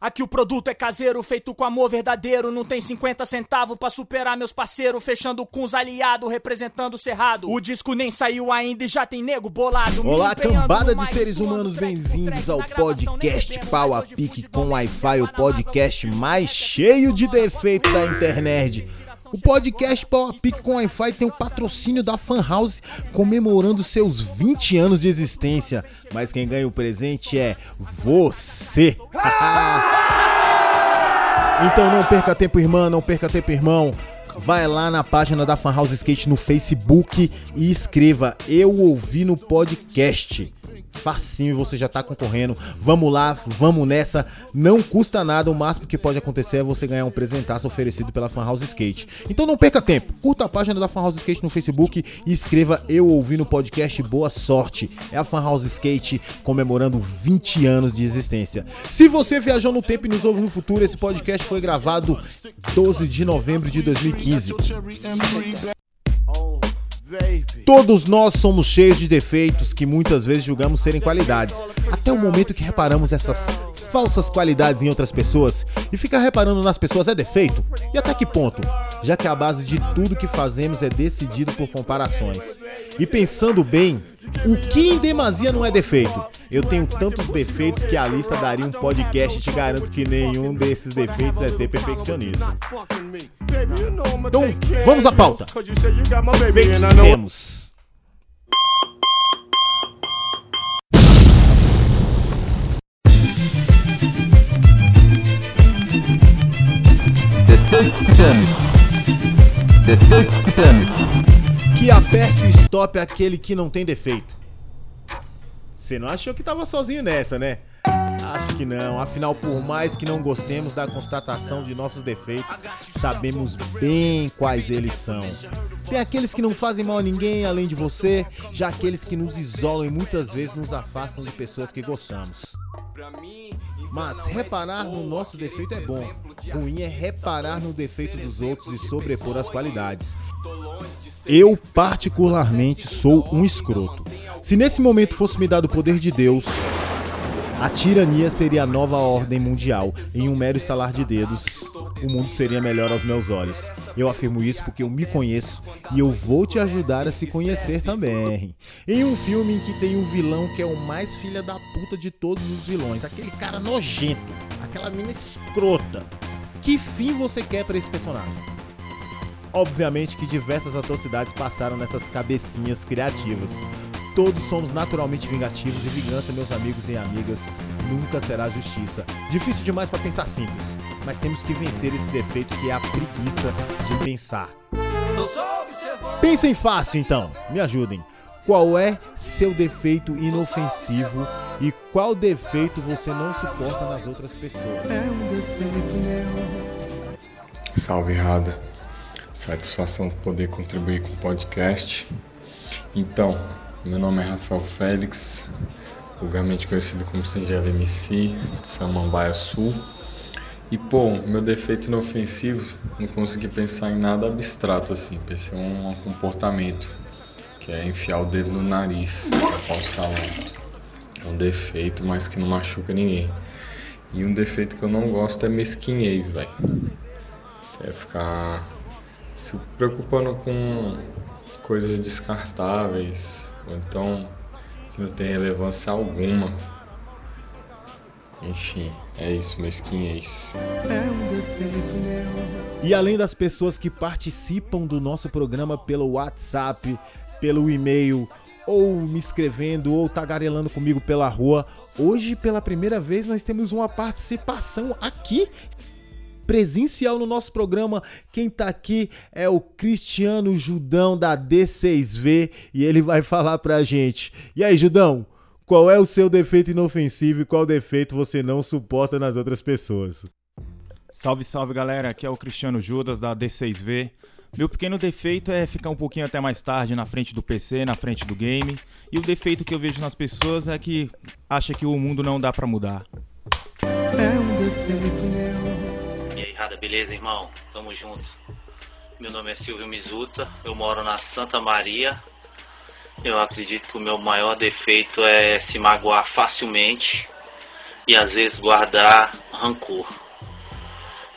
Aqui o produto é caseiro, feito com amor verdadeiro. Não tem 50 centavos pra superar meus parceiros. Fechando com os aliados, representando o cerrado. O disco nem saiu ainda e já tem nego bolado. Olá, cambada de seres humanos, bem-vindos ao podcast Pau a Pique com Wi-Fi, o podcast mais cheio de defeitos da internet. O podcast Pau a Pique com Wi-Fi tem o patrocínio da Fan House comemorando seus 20 anos de existência. Mas quem ganha o presente é você. Então não perca tempo, irmã, não perca tempo, irmão. Vai lá na página da Fan House Skate no Facebook e escreva Eu ouvi no podcast. Facinho, você já tá concorrendo. Vamos lá, vamos nessa. Não custa nada, o máximo que pode acontecer é você ganhar um presentaço oferecido pela Fan House Skate. Então não perca tempo. Curta a página da Fan House Skate no Facebook e escreva Eu ouvi no podcast. Boa sorte. É a Fan House Skate comemorando 20 anos de existência. Se você viajou no tempo e nos ouve no futuro, esse podcast foi gravado 12 de novembro de 2015. Todos nós somos cheios de defeitos que muitas vezes julgamos serem qualidades, até o momento que reparamos essas falsas qualidades em outras pessoas e ficar reparando nas pessoas é defeito? E até que ponto? Já que a base de tudo que fazemos é decidido por comparações. E pensando bem, o que em demasia não é defeito? Eu tenho tantos defeitos que a lista daria um podcast e te garanto que nenhum desses defeitos é ser perfeccionista. Então, vamos à pauta. Defeitos que temos. Que aperte o stop aquele que não tem defeito. Você não achou que tava sozinho nessa, né? Acho que não. Afinal, por mais que não gostemos da constatação de nossos defeitos, sabemos bem quais eles são. Tem aqueles que não fazem mal a ninguém além de você, já aqueles que nos isolam e muitas vezes nos afastam de pessoas que gostamos. Mas reparar no nosso defeito é bom. Ruim é reparar no defeito dos outros e sobrepor as qualidades. Eu, particularmente, sou um escroto. Se nesse momento fosse me dado o poder de Deus, a tirania seria a nova ordem mundial. Em um mero estalar de dedos, o mundo seria melhor aos meus olhos. Eu afirmo isso porque eu me conheço e eu vou te ajudar a se conhecer também. Em um filme em que tem um vilão que é o mais filha da puta de todos os vilões, aquele cara nojento, aquela mina escrota. Que fim você quer pra esse personagem? Obviamente que diversas atrocidades passaram nessas cabecinhas criativas. Todos somos naturalmente vingativos e vingança, meus amigos e amigas, nunca será justiça. Difícil demais para pensar simples, mas temos que vencer esse defeito que é a preguiça de pensar. Pensem fácil então, me ajudem. Qual é seu defeito inofensivo e qual defeito você não suporta nas outras pessoas? Salve Rada, satisfação poder contribuir com o podcast. Então, meu nome é Rafael Félix, vulgarmente conhecido como Singelo MC, de Samambaia Sul. E pô, meu defeito inofensivo, não consegui pensar em nada abstrato assim, pensei em um comportamento, que é enfiar o dedo no nariz, tapar o salão. É um defeito, mas que não machuca ninguém. E um defeito que eu não gosto é mesquinhez, velho. É ficar se preocupando com coisas descartáveis, ou então que não tem relevância alguma. Enfim, é isso, mesquinhez. E além das pessoas que participam do nosso programa pelo WhatsApp, pelo e-mail, ou me escrevendo, ou tagarelando comigo pela rua, hoje pela primeira vez nós temos uma participação aqui presencial no nosso programa. Quem tá aqui é o Cristiano Judão da D6V e ele vai falar pra gente. E aí, Judão, qual é o seu defeito inofensivo e qual defeito você não suporta nas outras pessoas? Salve, salve galera, aqui é o Cristiano Judas da D6V. Meu pequeno defeito é ficar um pouquinho até mais tarde na frente do PC, na frente do game. E o defeito que eu vejo nas pessoas é que acha que o mundo não dá pra mudar. E aí, Rada, beleza, irmão? Tamo junto. Meu nome é Silvio Mizuta, eu moro na Santa Maria. Eu acredito que o meu maior defeito é se magoar facilmente e às vezes guardar rancor.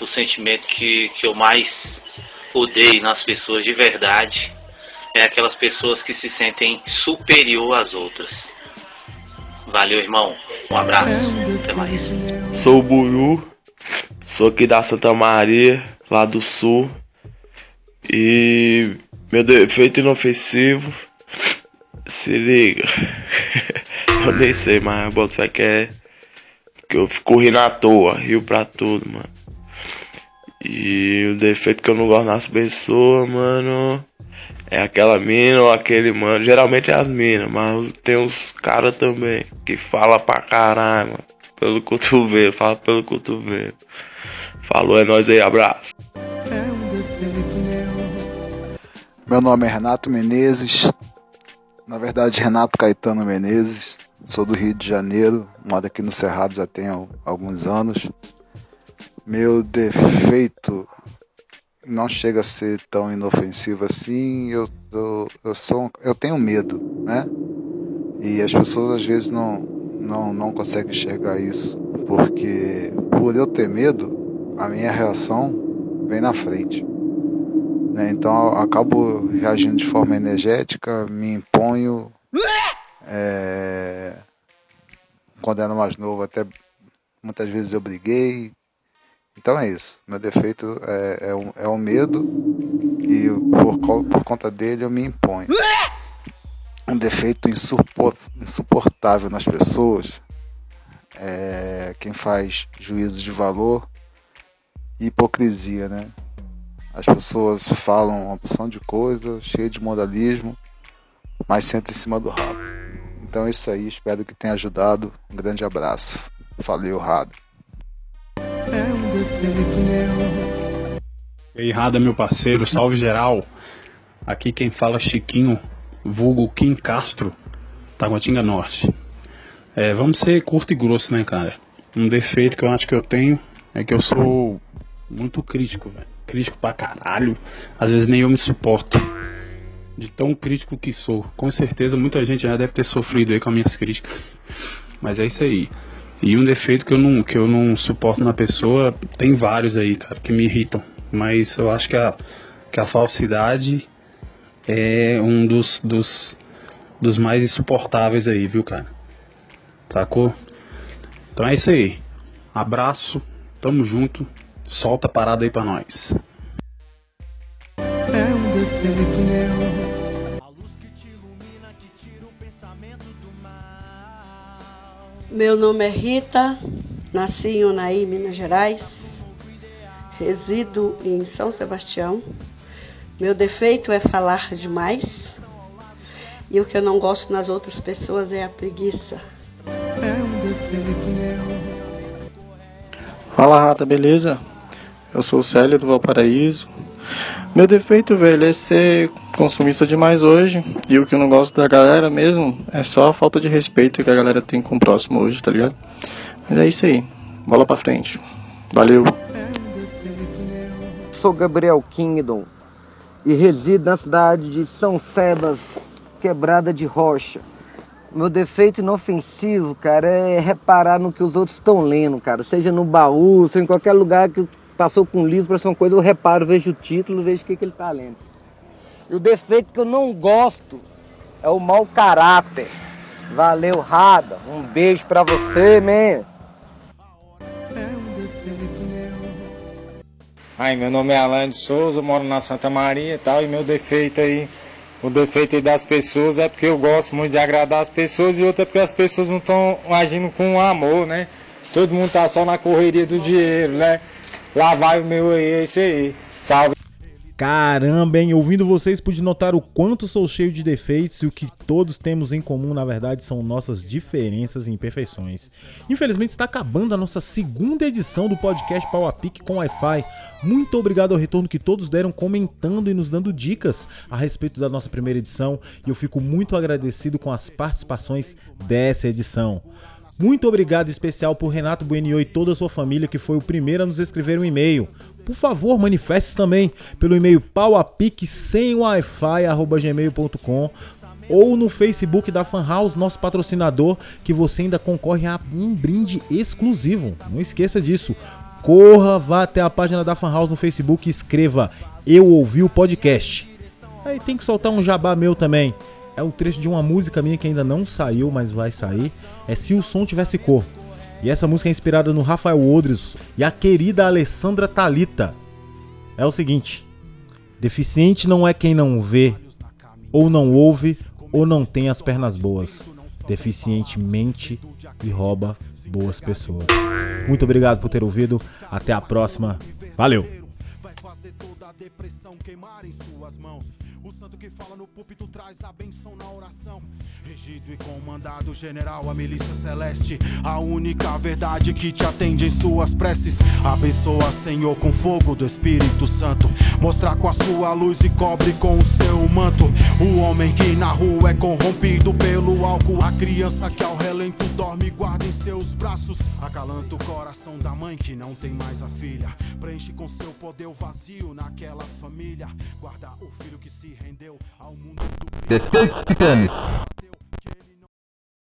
O sentimento que, que eu mais odeio nas pessoas de verdade é aquelas pessoas que se sentem superior às outras. Valeu, irmão. Um abraço. Até mais. Sou o Buru, sou aqui da Santa Maria, lá do sul. E meu defeito inofensivo. Se liga. eu nem sei, mas você quer que eu fico rindo à toa, rio pra tudo, mano. E o defeito que eu não gosto nas pessoas, mano, é aquela mina ou aquele mano. Geralmente é as minas, mas tem uns caras também que fala pra caralho, mano. Pelo cotovelo, fala pelo cotovelo. Falou, é nóis aí, abraço. Meu nome é Renato Menezes, na verdade Renato Caetano Menezes, sou do Rio de Janeiro, moro aqui no Cerrado já tem alguns anos. Meu defeito não chega a ser tão inofensivo assim, eu, eu, eu, sou, eu tenho medo, né? E as pessoas às vezes não, não, não conseguem enxergar isso, porque por eu ter medo, a minha reação vem na frente. Né? Então acabo reagindo de forma energética, me imponho. É... Quando era mais novo, até muitas vezes eu briguei. Então é isso. Meu defeito é, é, o, é o medo e por, por conta dele eu me imponho. Um defeito insuportável nas pessoas é quem faz juízo de valor e hipocrisia, né? As pessoas falam uma porção de coisa, cheia de moralismo, mas senta em cima do rabo. Então é isso aí, espero que tenha ajudado. Um grande abraço. Valeu, Rado. É um defeito meu. E aí, Rada, meu parceiro, salve geral. Aqui quem fala é Chiquinho, vulgo Kim Castro, Taguatinga Norte. É, vamos ser curto e grosso, né, cara? Um defeito que eu acho que eu tenho é que eu sou muito crítico, velho crítico pra caralho. Às vezes nem eu me suporto. De tão crítico que sou. Com certeza muita gente já deve ter sofrido aí com as minhas críticas. Mas é isso aí. E um defeito que eu não, que eu não suporto na pessoa, tem vários aí, cara, que me irritam. Mas eu acho que a, que a falsidade é um dos, dos, dos mais insuportáveis aí, viu, cara? Sacou? Então é isso aí. Abraço, tamo junto. Solta a parada aí pra nós. É um defeito meu. Meu nome é Rita, nasci em Unaí, Minas Gerais. Resido em São Sebastião. Meu defeito é falar demais. E o que eu não gosto nas outras pessoas é a preguiça. É um defeito meu. Fala, Rata, beleza? Eu sou o Célio do Valparaíso. Meu defeito, velho, é ser consumista demais hoje. E o que eu não gosto da galera mesmo é só a falta de respeito que a galera tem com o próximo hoje, tá ligado? Mas é isso aí. Bola pra frente. Valeu. Sou Gabriel Kingdom e resido na cidade de São Sebas, quebrada de rocha. Meu defeito inofensivo, cara, é reparar no que os outros estão lendo, cara. Seja no baú, seja em qualquer lugar que passou com um livro para uma coisa, eu reparo, vejo o título, vejo o que, que ele está lendo. E o defeito que eu não gosto é o mau caráter. Valeu, Rada. Um beijo para você, man. Ai, meu nome é Alan de Souza, moro na Santa Maria e tal, e meu defeito aí, o defeito aí das pessoas é porque eu gosto muito de agradar as pessoas e outra é porque as pessoas não estão agindo com amor, né? Todo mundo tá só na correria do dinheiro, né? Lá vai o meu aí, é esse aí. Salve. Caramba, hein? Ouvindo vocês, pude notar o quanto sou cheio de defeitos e o que todos temos em comum, na verdade, são nossas diferenças e imperfeições. Infelizmente, está acabando a nossa segunda edição do podcast Pau com Wi-Fi. Muito obrigado ao retorno que todos deram comentando e nos dando dicas a respeito da nossa primeira edição e eu fico muito agradecido com as participações dessa edição. Muito obrigado especial por Renato Buenio e toda a sua família que foi o primeiro a nos escrever um e-mail. Por favor, manifeste também pelo e-mail pauapique sem wi-fi gmail.com ou no Facebook da Fan House, nosso patrocinador, que você ainda concorre a um brinde exclusivo. Não esqueça disso. Corra, vá até a página da Fan House no Facebook e escreva Eu ouvi o podcast. Aí tem que soltar um jabá meu também. É o trecho de uma música minha que ainda não saiu, mas vai sair. É Se o Som Tivesse Cor. E essa música é inspirada no Rafael Odres e a querida Alessandra Talita. É o seguinte: deficiente não é quem não vê, ou não ouve, ou não tem as pernas boas. Deficiente mente e rouba boas pessoas. Muito obrigado por ter ouvido. Até a próxima. Valeu! Depressão queimar em suas mãos. O santo que fala no púlpito traz a benção na oração. Regido e comandado, general, a milícia celeste. A única verdade que te atende em suas preces. Abençoa, Senhor, com fogo do Espírito Santo. Mostrar com a sua luz e cobre com o seu manto. O homem que na rua é corrompido pelo álcool. A criança que ao relento dorme guarda em seus braços. Acalanta o coração da mãe que não tem mais a filha. Preenche com seu poder o vazio naquela família. Guarda o filho que se rendeu ao mundo do.